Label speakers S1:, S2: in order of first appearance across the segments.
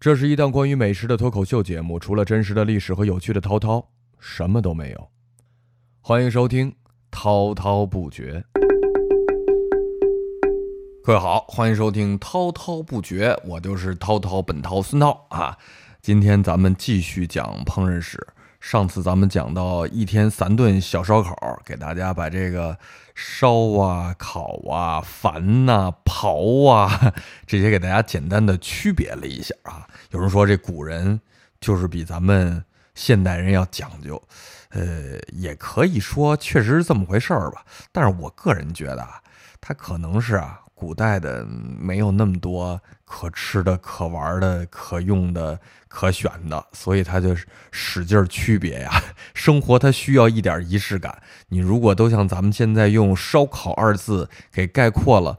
S1: 这是一档关于美食的脱口秀节目，除了真实的历史和有趣的滔滔，什么都没有。欢迎收听《滔滔不绝》。各位好，欢迎收听《滔滔不绝》，我就是滔滔本涛孙涛啊。今天咱们继续讲烹饪史。上次咱们讲到一天三顿小烧烤，给大家把这个烧啊、烤啊、烦呐、刨啊这些给大家简单的区别了一下啊。有人说这古人就是比咱们现代人要讲究，呃，也可以说确实是这么回事儿吧。但是我个人觉得啊，他可能是啊。古代的没有那么多可吃的、可玩的、可用的、可选的，所以他就使劲区别呀。生活它需要一点仪式感。你如果都像咱们现在用“烧烤”二字给概括了，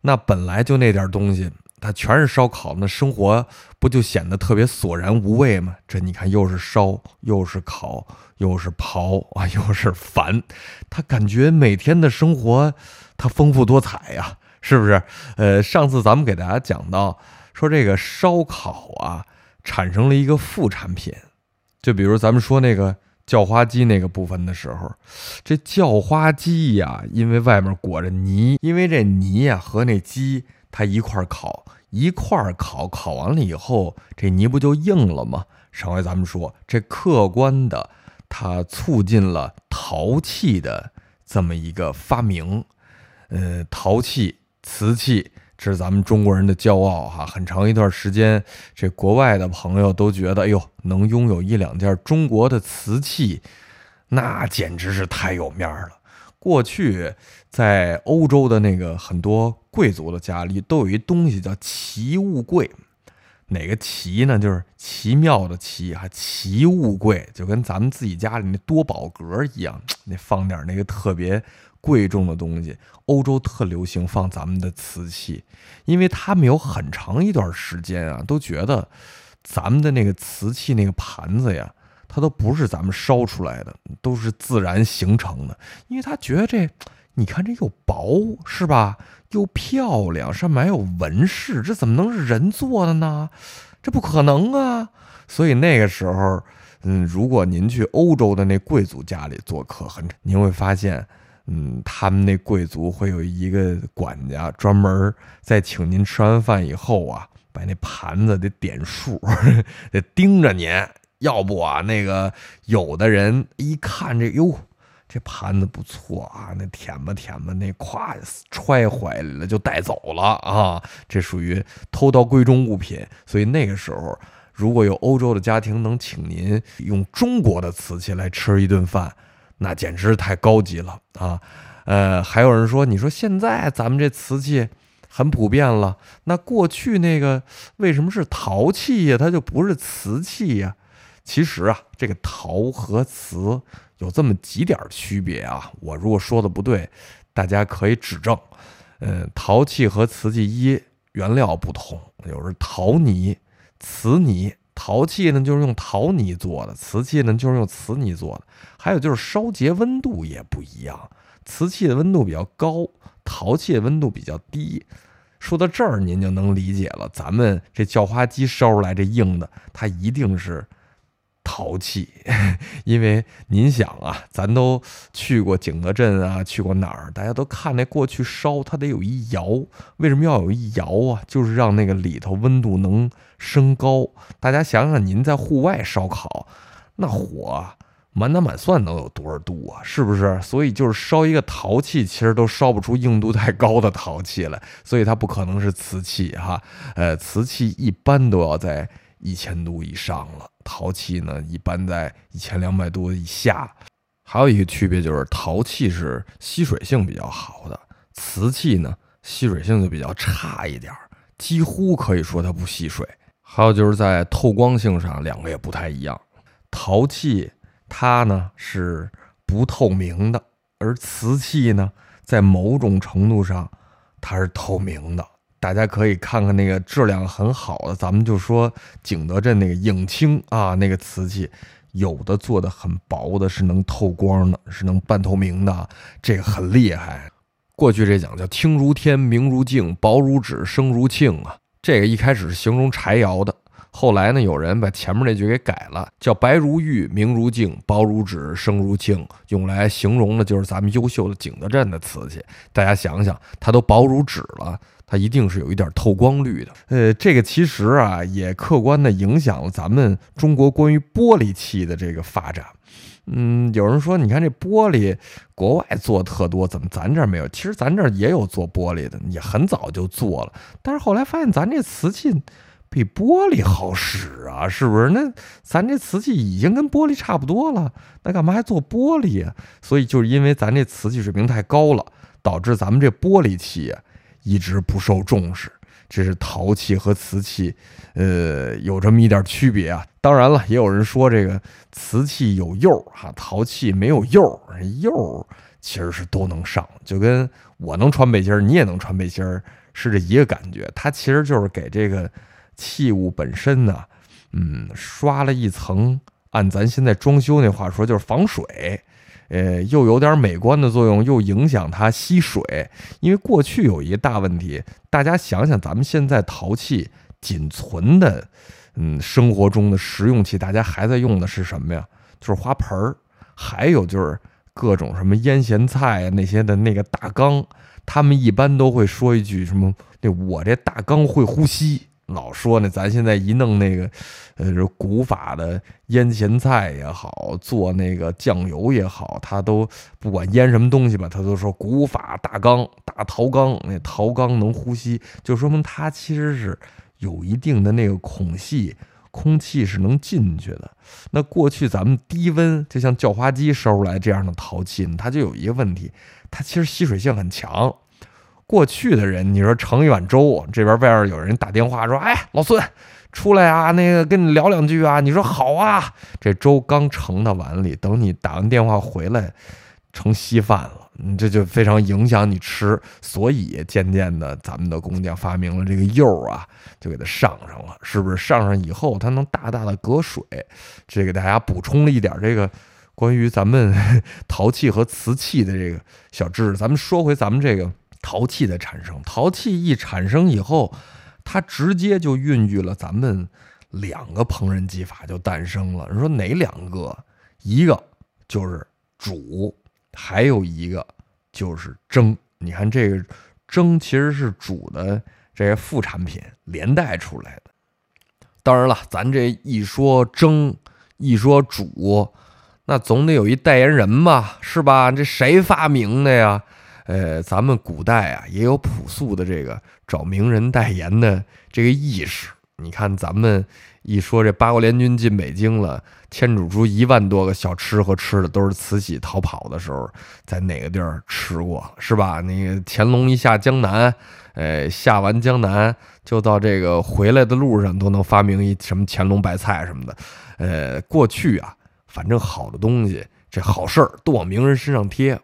S1: 那本来就那点东西，它全是烧烤，那生活不就显得特别索然无味吗？这你看，又是烧，又是烤，又是刨啊，又是 烦，他感觉每天的生活它丰富多彩呀。是不是？呃，上次咱们给大家讲到，说这个烧烤啊，产生了一个副产品，就比如咱们说那个叫花鸡那个部分的时候，这叫花鸡呀，因为外面裹着泥，因为这泥呀和那鸡它一块烤，一块烤，烤完了以后，这泥不就硬了吗？上回咱们说，这客观的，它促进了陶器的这么一个发明，呃，陶器。瓷器，这是咱们中国人的骄傲哈！很长一段时间，这国外的朋友都觉得，哎呦，能拥有一两件中国的瓷器，那简直是太有面儿了。过去在欧洲的那个很多贵族的家里，都有一东西叫奇物柜。哪个奇呢？就是奇妙的奇哈，奇物柜就跟咱们自己家里那多宝格一样，那放点那个特别。贵重的东西，欧洲特流行放咱们的瓷器，因为他们有很长一段时间啊，都觉得咱们的那个瓷器那个盘子呀，它都不是咱们烧出来的，都是自然形成的。因为他觉得这，你看这又薄是吧，又漂亮，上面还有纹饰，这怎么能是人做的呢？这不可能啊！所以那个时候，嗯，如果您去欧洲的那贵族家里做客，很您会发现。嗯，他们那贵族会有一个管家，专门在请您吃完饭以后啊，把那盘子得点数，得盯着您。要不啊，那个有的人一看这，哟，这盘子不错啊，那舔吧舔吧，那咵揣怀里了就带走了啊，这属于偷盗贵重物品。所以那个时候，如果有欧洲的家庭能请您用中国的瓷器来吃一顿饭。那简直是太高级了啊！呃，还有人说，你说现在咱们这瓷器很普遍了，那过去那个为什么是陶器呀？它就不是瓷器呀？其实啊，这个陶和瓷有这么几点区别啊。我如果说的不对，大家可以指正。嗯，陶器和瓷器一原料不同，有是陶泥、瓷泥。陶器呢，就是用陶泥做的；瓷器呢，就是用瓷泥做的。还有就是烧结温度也不一样，瓷器的温度比较高，陶器的温度比较低。说到这儿，您就能理解了。咱们这叫花鸡烧出来这硬的，它一定是。陶器，因为您想啊，咱都去过景德镇啊，去过哪儿？大家都看那过去烧，它得有一窑。为什么要有一窑啊？就是让那个里头温度能升高。大家想想，您在户外烧烤，那火满打满算能有多少度啊？是不是？所以就是烧一个陶器，其实都烧不出硬度太高的陶器来。所以它不可能是瓷器哈。呃，瓷器一般都要在。一千度以上了，陶器呢一般在一千两百度以下。还有一个区别就是，陶器是吸水性比较好的，瓷器呢吸水性就比较差一点儿，几乎可以说它不吸水。还有就是在透光性上，两个也不太一样。陶器它呢是不透明的，而瓷器呢在某种程度上它是透明的。大家可以看看那个质量很好的，咱们就说景德镇那个影青啊，那个瓷器，有的做的很薄的，是能透光的，是能半透明的，这个很厉害。过去这讲叫听如天，明如镜，薄如纸，声如磬啊。这个一开始是形容柴窑的，后来呢，有人把前面那句给改了，叫“白如玉，明如镜，薄如纸，声如磬”，用来形容的就是咱们优秀的景德镇的瓷器。大家想想，它都薄如纸了，它一定是有一点透光率的。呃，这个其实啊，也客观的影响了咱们中国关于玻璃器的这个发展。嗯，有人说，你看这玻璃，国外做特多，怎么咱这儿没有？其实咱这儿也有做玻璃的，也很早就做了。但是后来发现，咱这瓷器比玻璃好使啊，是不是？那咱这瓷器已经跟玻璃差不多了，那干嘛还做玻璃啊？所以就是因为咱这瓷器水平太高了，导致咱们这玻璃器一直不受重视。这是陶器和瓷器，呃，有这么一点区别啊。当然了，也有人说这个瓷器有釉哈，陶器没有釉。釉其实是都能上，就跟我能穿背心儿，你也能穿背心儿，是这一个感觉。它其实就是给这个器物本身呢，嗯，刷了一层。按咱现在装修那话说，就是防水。呃，又有点美观的作用，又影响它吸水。因为过去有一个大问题，大家想想，咱们现在陶器仅存的，嗯，生活中的实用器，大家还在用的是什么呀？就是花盆儿，还有就是各种什么腌咸菜啊那些的那个大缸，他们一般都会说一句什么？那我这大缸会呼吸。老说呢，咱现在一弄那个，呃，古法的腌咸菜也好，做那个酱油也好，他都不管腌什么东西吧，他都说古法大缸、大陶缸，那陶缸能呼吸，就说明它其实是有一定的那个孔隙，空气是能进去的。那过去咱们低温，就像叫花鸡烧出来这样的陶器，它就有一个问题，它其实吸水性很强。过去的人，你说盛一碗粥，这边外边有人打电话说：“哎，老孙，出来啊，那个跟你聊两句啊。”你说好啊，这粥刚盛到碗里，等你打完电话回来，成稀饭了，你这就非常影响你吃。所以渐渐的，咱们的工匠发明了这个釉啊，就给它上上了，是不是？上上以后，它能大大的隔水。这给大家补充了一点这个关于咱们 陶器和瓷器的这个小知识。咱们说回咱们这个。陶器的产生，陶器一产生以后，它直接就孕育了。咱们两个烹饪技法就诞生了。你说哪两个？一个就是煮，还有一个就是蒸。你看这个蒸其实是煮的这些副产品连带出来的。当然了，咱这一说蒸，一说煮，那总得有一代言人吧，是吧？这谁发明的呀？呃，咱们古代啊，也有朴素的这个找名人代言的这个意识。你看，咱们一说这八国联军进北京了，牵扯出一万多个小吃和吃的，都是慈禧逃跑的时候在哪个地儿吃过，是吧？那个乾隆一下江南，呃，下完江南就到这个回来的路上，都能发明一什么乾隆白菜什么的。呃，过去啊，反正好的东西，这好事儿都往名人身上贴。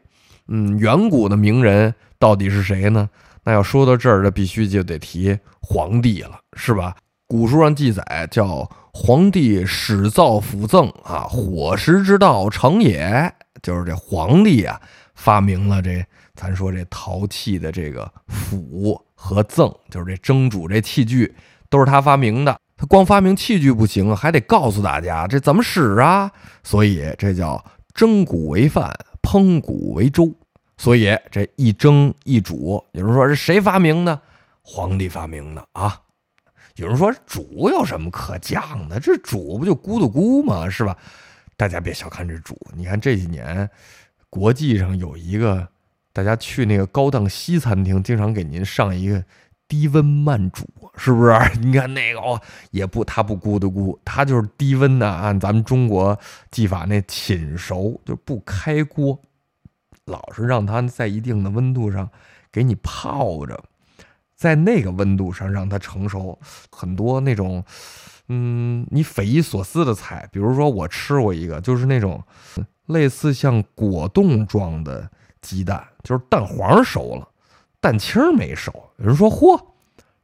S1: 嗯，远古的名人到底是谁呢？那要说到这儿，这必须就得提皇帝了，是吧？古书上记载叫皇帝始造辅赠啊，火食之道成也，就是这皇帝啊发明了这咱说这陶器的这个辅和赠，就是这蒸煮这器具都是他发明的。他光发明器具不行，还得告诉大家这怎么使啊。所以这叫蒸谷为饭。烹谷为粥，所以这一蒸一煮，有人说是谁发明的？皇帝发明的啊！有人说煮有什么可讲的？这煮不就咕嘟咕吗？是吧？大家别小看这煮，你看这几年国际上有一个，大家去那个高档西餐厅，经常给您上一个低温慢煮，是不是？你看那个哦，也不，它不咕嘟咕，它就是低温的，按咱们中国技法那寝熟，就不开锅。老是让它在一定的温度上给你泡着，在那个温度上让它成熟。很多那种，嗯，你匪夷所思的菜，比如说我吃过一个，就是那种类似像果冻状的鸡蛋，就是蛋黄熟了，蛋清没熟。有人说：“嚯，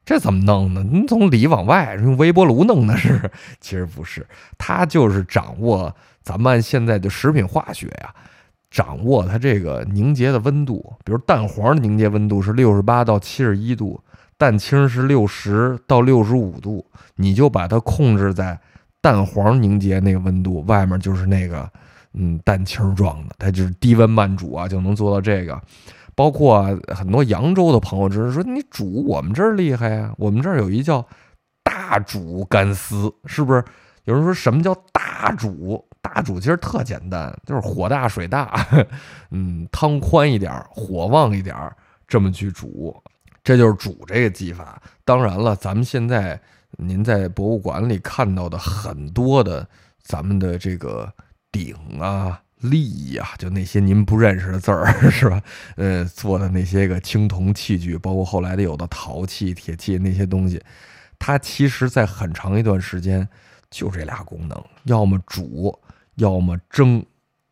S1: 这怎么弄呢？你从里往外用微波炉弄的是？”其实不是，它就是掌握咱们现在的食品化学呀。掌握它这个凝结的温度，比如蛋黄的凝结温度是六十八到七十一度，蛋清是六十到六十五度，你就把它控制在蛋黄凝结那个温度，外面就是那个嗯蛋清状的，它就是低温慢煮啊，就能做到这个。包括很多扬州的朋友，只是说你煮我们这儿厉害呀，我们这儿有一叫大煮干丝，是不是？有人说什么叫大煮？大煮其实特简单，就是火大水大，嗯，汤宽一点，火旺一点，这么去煮，这就是煮这个技法。当然了，咱们现在您在博物馆里看到的很多的咱们的这个鼎啊、利益呀，就那些您不认识的字儿 是吧？呃，做的那些个青铜器具，包括后来的有的陶器、铁器那些东西，它其实在很长一段时间就这俩功能，要么煮。要么蒸，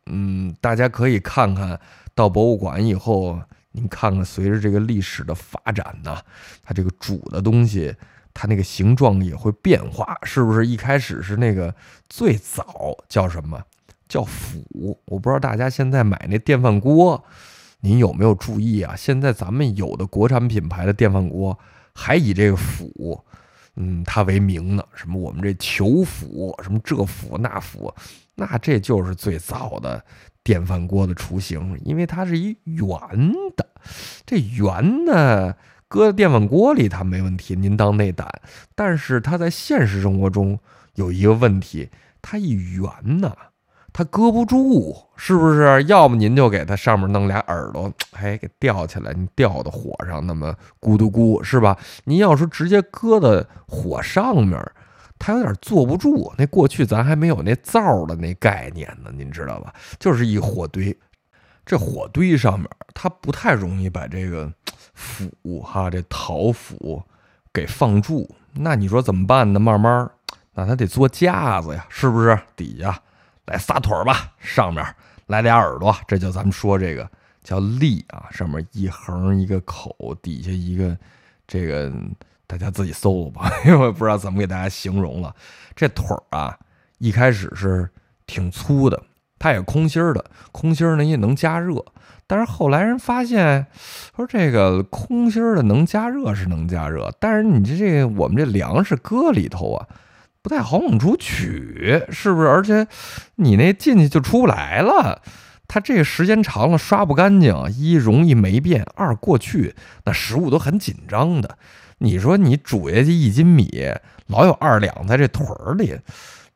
S1: 嗯，大家可以看看到博物馆以后，您看看随着这个历史的发展呢，它这个煮的东西，它那个形状也会变化，是不是？一开始是那个最早叫什么？叫釜。我不知道大家现在买那电饭锅，您有没有注意啊？现在咱们有的国产品牌的电饭锅还以这个釜，嗯，它为名呢。什么我们这球釜，什么这釜那釜。那这就是最早的电饭锅的雏形，因为它是一圆的，这圆呢搁在电饭锅里它没问题，您当内胆。但是它在现实生活中有一个问题，它一圆呢，它搁不住，是不是？要么您就给它上面弄俩耳朵，哎，给吊起来，你吊到火上，那么咕嘟咕，是吧？您要是直接搁在火上面。它有点坐不住，那过去咱还没有那灶的那概念呢，您知道吧？就是一火堆，这火堆上面它不太容易把这个釜哈这陶釜给放住。那你说怎么办呢？慢慢，那它得做架子呀，是不是？底下来仨腿儿吧，上面来俩耳朵，这就咱们说这个叫立啊，上面一横一个口，底下一个这个。大家自己搜搜吧，因为我不知道怎么给大家形容了。这腿儿啊，一开始是挺粗的，它也空心儿的，空心儿呢也能加热。但是后来人发现，说这个空心儿的能加热是能加热，但是你这这我们这粮食搁里头啊，不太好往出取，是不是？而且你那进去就出不来了，它这个时间长了刷不干净，一容易霉变，二过去那食物都很紧张的。你说你煮下去一斤米，老有二两在这腿儿里，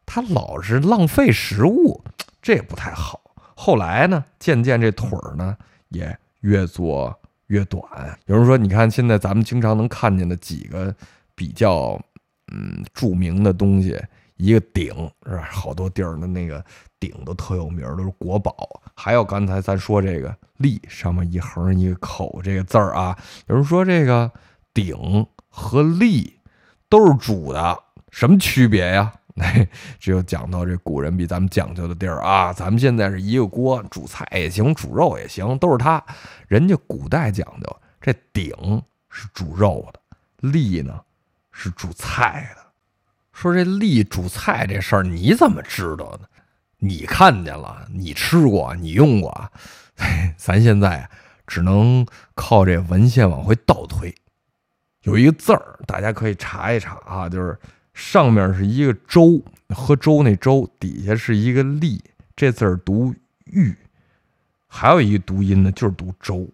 S1: 它老是浪费食物，这也不太好。后来呢，渐渐这腿儿呢也越做越短。有人说，你看现在咱们经常能看见的几个比较嗯著名的东西，一个鼎是吧？好多地儿的那个鼎都特有名，都是国宝。还有刚才咱说这个立上面一横一个口这个字儿啊，有人说这个鼎。和立都是煮的，什么区别呀？哎，只有讲到这古人比咱们讲究的地儿啊。咱们现在是一个锅煮菜也行，煮肉也行，都是它。人家古代讲究，这鼎是煮肉的，立呢是煮菜的。说这立煮菜这事儿，你怎么知道的？你看见了，你吃过，你用过。咱现在只能靠这文献往回倒推。有一个字儿，大家可以查一查啊，就是上面是一个粥，喝粥那粥，底下是一个立，这字儿读玉，还有一个读音呢，就是读粥，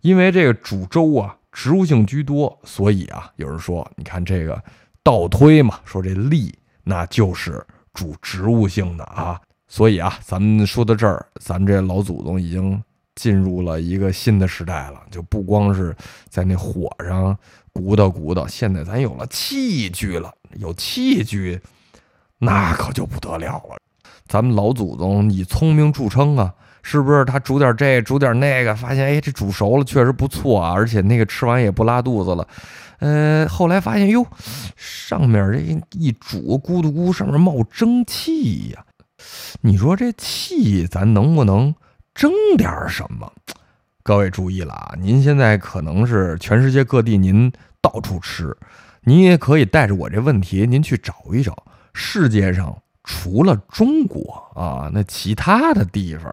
S1: 因为这个煮粥啊，植物性居多，所以啊，有人说，你看这个倒推嘛，说这力那就是主植物性的啊，所以啊，咱们说到这儿，咱这老祖宗已经进入了一个新的时代了，就不光是在那火上。鼓捣鼓捣，现在咱有了器具了，有器具，那可就不得了了。咱们老祖宗以聪明著称啊，是不是？他煮点这，煮点那个，发现哎，这煮熟了确实不错啊，而且那个吃完也不拉肚子了。呃，后来发现哟，上面这一煮，咕嘟咕，上面冒蒸汽呀。你说这气咱能不能蒸点什么？各位注意了啊！您现在可能是全世界各地，您到处吃，您也可以带着我这问题，您去找一找，世界上除了中国啊，那其他的地方，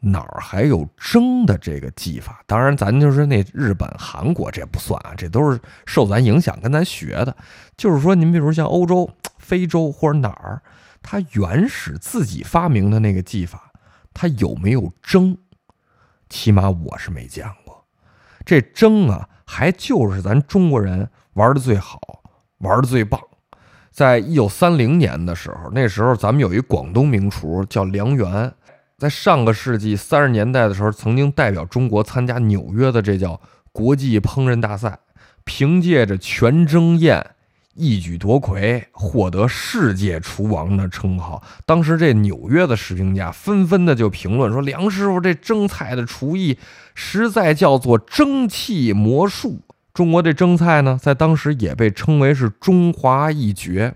S1: 哪儿还有蒸的这个技法？当然，咱就是那日本、韩国这不算啊，这都是受咱影响跟咱学的。就是说，您比如像欧洲、非洲或者哪儿，它原始自己发明的那个技法，它有没有蒸？起码我是没见过。这蒸啊，还就是咱中国人玩的最好，玩的最棒。在一九三零年的时候，那时候咱们有一广东名厨叫梁元，在上个世纪三十年代的时候，曾经代表中国参加纽约的这叫国际烹饪大赛，凭借着全蒸宴一举夺魁，获得世界厨王的称号。当时这纽约的食评家纷纷的就评论说：“梁师傅这蒸菜的厨艺实在叫做蒸汽魔术。”中国这蒸菜呢，在当时也被称为是中华一绝。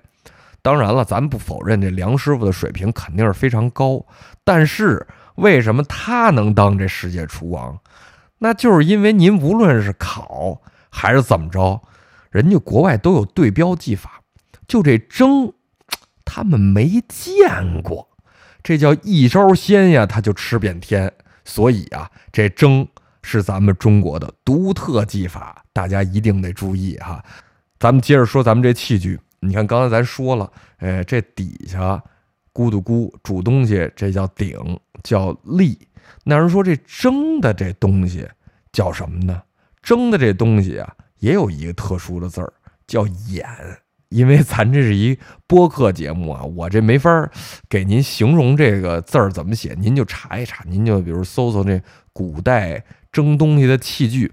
S1: 当然了，咱不否认这梁师傅的水平肯定是非常高，但是为什么他能当这世界厨王？那就是因为您无论是烤还是怎么着，人家国外都有对标技法，就这蒸，他们没见过，这叫一招鲜呀，他就吃遍天。所以啊，这蒸。是咱们中国的独特技法，大家一定得注意哈。咱们接着说咱们这器具，你看刚才咱说了，哎，这底下咕嘟咕煮东西，这叫鼎，叫立。那人说这蒸的这东西叫什么呢？蒸的这东西啊，也有一个特殊的字儿，叫眼。因为咱这是一播客节目啊，我这没法给您形容这个字儿怎么写，您就查一查，您就比如搜搜这古代。蒸东西的器具，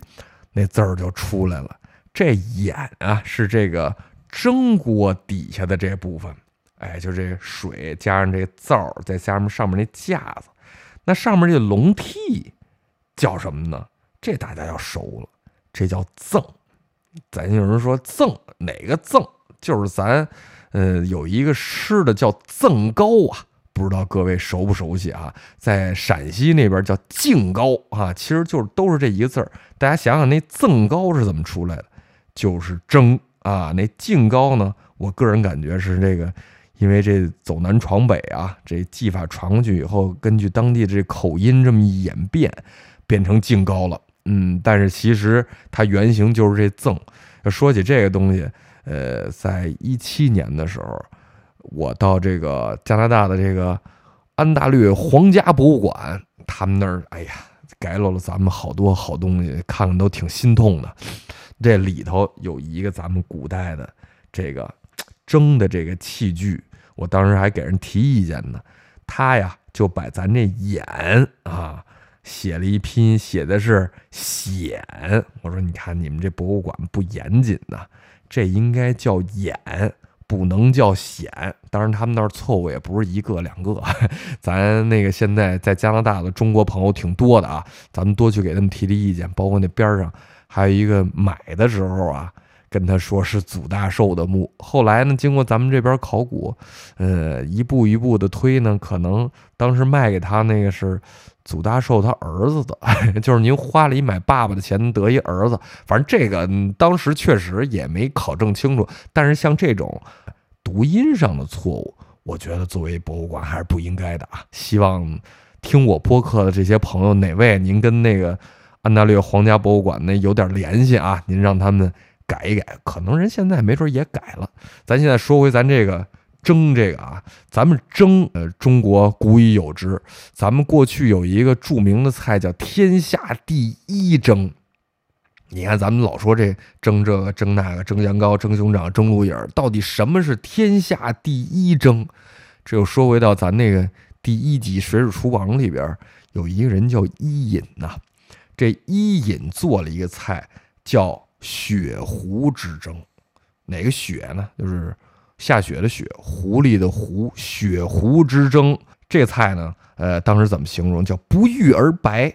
S1: 那字儿就出来了。这眼啊，是这个蒸锅底下的这部分。哎，就这水加上这灶，再加上上面那架子，那上面这笼屉叫什么呢？这大家要熟了，这叫甑。咱有人说甑哪个甑？就是咱，呃，有一个吃的叫甑糕啊。不知道各位熟不熟悉啊？在陕西那边叫净糕啊，其实就是都是这一个字儿。大家想想，那赠糕是怎么出来的？就是蒸啊。那净糕呢，我个人感觉是这个，因为这走南闯北啊，这技法传过去以后，根据当地的这口音这么一演变，变成净糕了。嗯，但是其实它原型就是这赠。说起这个东西，呃，在一七年的时候。我到这个加拿大的这个安大略皇家博物馆，他们那儿，哎呀，改落了咱们好多好东西，看看都挺心痛的。这里头有一个咱们古代的这个 蒸的这个器具，我当时还给人提意见呢。他呀就把咱这眼啊写了一拼，写的是显。我说你看你们这博物馆不严谨呐，这应该叫眼。不能叫显，当然他们那儿错误也不是一个两个，咱那个现在在加拿大的中国朋友挺多的啊，咱们多去给他们提提意见，包括那边上还有一个买的时候啊，跟他说是祖大寿的墓，后来呢，经过咱们这边考古，呃，一步一步的推呢，可能当时卖给他那个是。祖大寿他儿子的，就是您花了一买爸爸的钱得一儿子，反正这个当时确实也没考证清楚。但是像这种读音上的错误，我觉得作为博物馆还是不应该的啊。希望听我播客的这些朋友，哪位您跟那个安大略皇家博物馆那有点联系啊？您让他们改一改，可能人现在没准也改了。咱现在说回咱这个。蒸这个啊，咱们蒸，呃，中国古已有之。咱们过去有一个著名的菜叫“天下第一蒸”。你看，咱们老说这蒸这个蒸那个，蒸羊羔、蒸熊掌、蒸鹿眼儿，到底什么是天下第一蒸？这又说回到咱那个第一集《水煮厨房》里边，有一个人叫伊尹呐。这伊尹做了一个菜叫雪狐之争，哪个雪呢？就是。下雪的雪，狐狸的狐，雪狐之争。这菜呢，呃，当时怎么形容？叫不遇而白，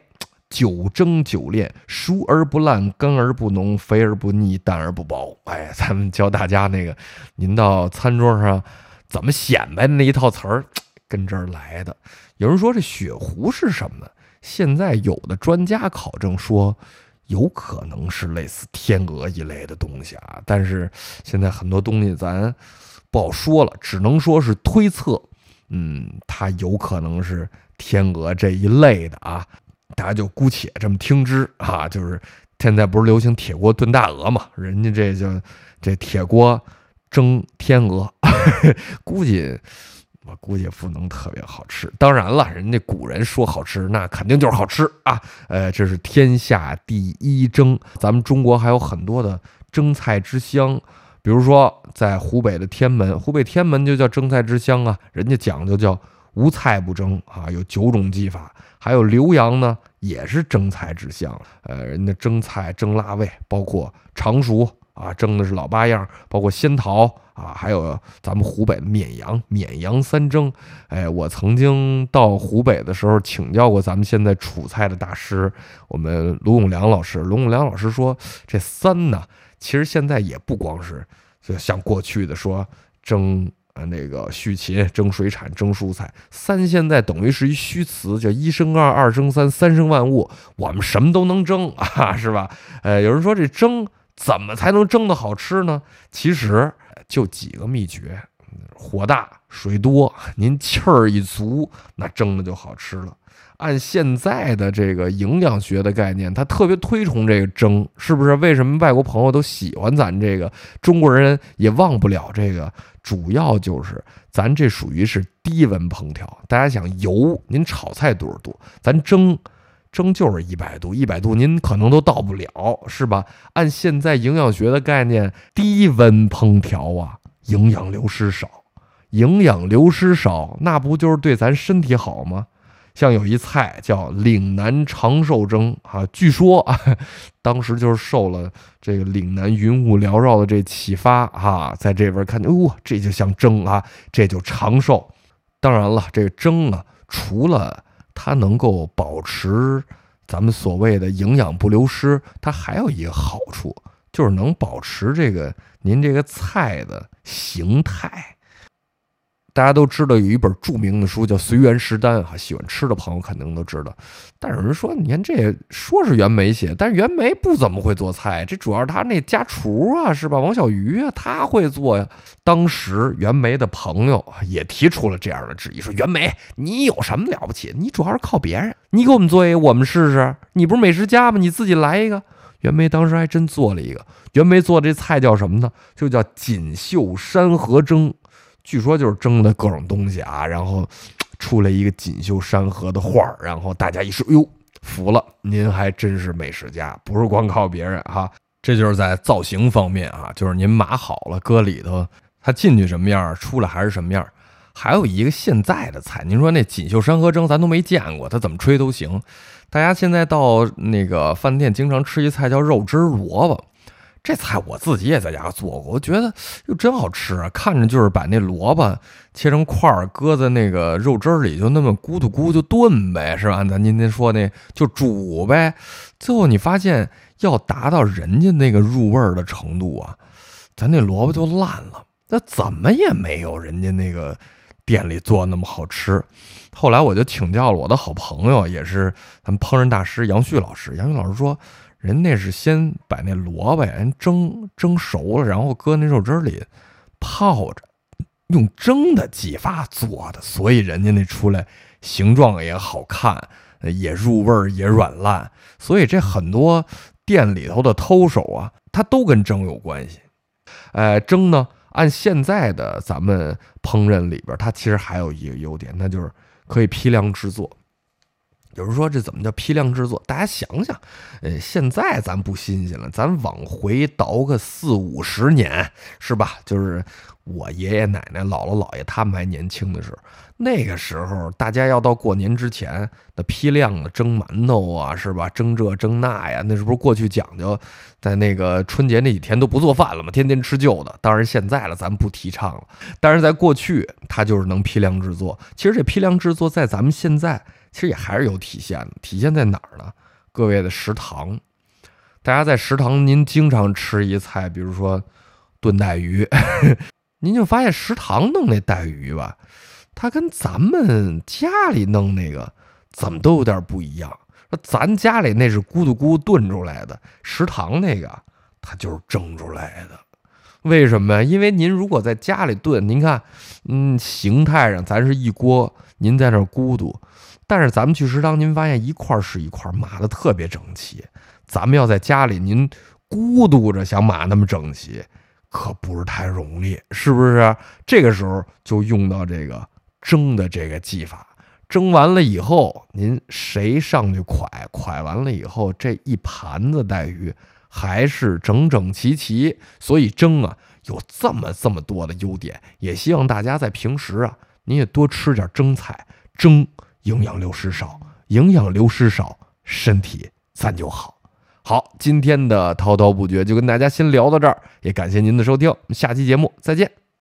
S1: 久蒸久炼，熟而不烂，干而不浓，肥而不腻，淡而不薄。哎，咱们教大家那个，您到餐桌上怎么显摆的那一套词儿，跟这儿来的。有人说这雪狐是什么呢？现在有的专家考证说，有可能是类似天鹅一类的东西啊。但是现在很多东西咱。不好说了，只能说是推测。嗯，它有可能是天鹅这一类的啊，大家就姑且这么听之啊。就是现在不是流行铁锅炖大鹅嘛，人家这就这铁锅蒸天鹅，估计。我估计不能特别好吃。当然了，人家古人说好吃，那肯定就是好吃啊。呃，这是天下第一蒸。咱们中国还有很多的蒸菜之乡，比如说在湖北的天门，湖北天门就叫蒸菜之乡啊。人家讲究叫无菜不蒸啊，有九种技法。还有浏阳呢，也是蒸菜之乡。呃，人家蒸菜蒸腊味，包括常熟。啊，蒸的是老八样，包括仙桃啊，还有咱们湖北的绵阳，绵阳三蒸。哎，我曾经到湖北的时候，请教过咱们现在楚菜的大师，我们卢永良老师。卢永良老师说，这三呢，其实现在也不光是就像过去的说蒸啊那个畜禽、蒸水产、蒸蔬菜，三现在等于是一虚词，叫一生二，二生三，三生万物，我们什么都能蒸 啊，是吧？呃，有人说这蒸。怎么才能蒸的好吃呢？其实就几个秘诀：火大、水多，您气儿一足，那蒸的就好吃了。按现在的这个营养学的概念，他特别推崇这个蒸，是不是？为什么外国朋友都喜欢咱这个？中国人也忘不了这个，主要就是咱这属于是低温烹调。大家想油，您炒菜多少度？咱蒸。蒸就是一百度，一百度您可能都到不了，是吧？按现在营养学的概念，低温烹调啊，营养流失少，营养流失少，那不就是对咱身体好吗？像有一菜叫岭南长寿蒸啊，据说啊，当时就是受了这个岭南云雾缭绕的这启发啊，在这边看见，哦，这就像蒸啊，这就长寿。当然了，这个蒸啊，除了它能够保持咱们所谓的营养不流失，它还有一个好处，就是能保持这个您这个菜的形态。大家都知道有一本著名的书叫《随园食单》哈，喜欢吃的朋友肯定都知道。但有人说，你看这说是袁枚写，但是袁枚不怎么会做菜，这主要是他那家厨啊，是吧？王小鱼啊，他会做呀。当时袁枚的朋友也提出了这样的质疑，说袁枚，你有什么了不起？你主要是靠别人，你给我们做一个，我们试试。你不是美食家吗？你自己来一个。袁枚当时还真做了一个。袁枚做这菜叫什么呢？就叫锦绣山河蒸。据说就是蒸的各种东西啊，然后出来一个锦绣山河的画儿，然后大家一说，哟，服了，您还真是美食家，不是光靠别人哈。这就是在造型方面啊，就是您码好了搁里头，它进去什么样，出来还是什么样。还有一个现在的菜，您说那锦绣山河蒸咱都没见过，它怎么吹都行。大家现在到那个饭店经常吃一菜叫肉汁萝卜。这菜我自己也在家做过，我觉得又真好吃啊！看着就是把那萝卜切成块儿，搁在那个肉汁儿里，就那么咕嘟咕就炖呗，是吧？咱今天说那就煮呗。最后你发现要达到人家那个入味儿的程度啊，咱那萝卜就烂了，那怎么也没有人家那个店里做那么好吃。后来我就请教了我的好朋友，也是咱们烹饪大师杨旭老师。杨旭老师说。人那是先把那萝卜呀蒸蒸熟了，然后搁那肉汁里泡着，用蒸的技法做的，所以人家那出来形状也好看，也入味儿，也软烂。所以这很多店里头的偷手啊，它都跟蒸有关系。哎，蒸呢，按现在的咱们烹饪里边，它其实还有一个优点，那就是可以批量制作。有人说这怎么叫批量制作？大家想想，呃，现在咱不新鲜了，咱往回倒个四五十年，是吧？就是我爷爷奶奶、姥姥姥爷他们还年轻的时候，那个时候大家要到过年之前，那批量的蒸馒头啊，是吧？蒸这蒸那呀，那是不是过去讲究，在那个春节那几天都不做饭了吗？天天吃旧的。当然现在了，咱不提倡了。但是在过去，它就是能批量制作。其实这批量制作在咱们现在。其实也还是有体现的，体现在哪儿呢？各位的食堂，大家在食堂您经常吃一菜，比如说炖带鱼，您就发现食堂弄那带鱼吧，它跟咱们家里弄那个怎么都有点不一样。咱家里那是咕嘟咕炖出来的，食堂那个它就是蒸出来的。为什么呀？因为您如果在家里炖，您看，嗯，形态上咱是一锅，您在那咕嘟，但是咱们去食堂，您发现一块是一块码的特别整齐。咱们要在家里，您咕嘟着想码那么整齐，可不是太容易，是不是？这个时候就用到这个蒸的这个技法。蒸完了以后，您谁上去蒯？蒯完了以后，这一盘子带鱼还是整整齐齐。所以蒸啊，有这么这么多的优点。也希望大家在平时啊，你也多吃点蒸菜，蒸营养流失少，营养流失少，身体咱就好。好，今天的滔滔不绝就跟大家先聊到这儿，也感谢您的收听，我们下期节目再见。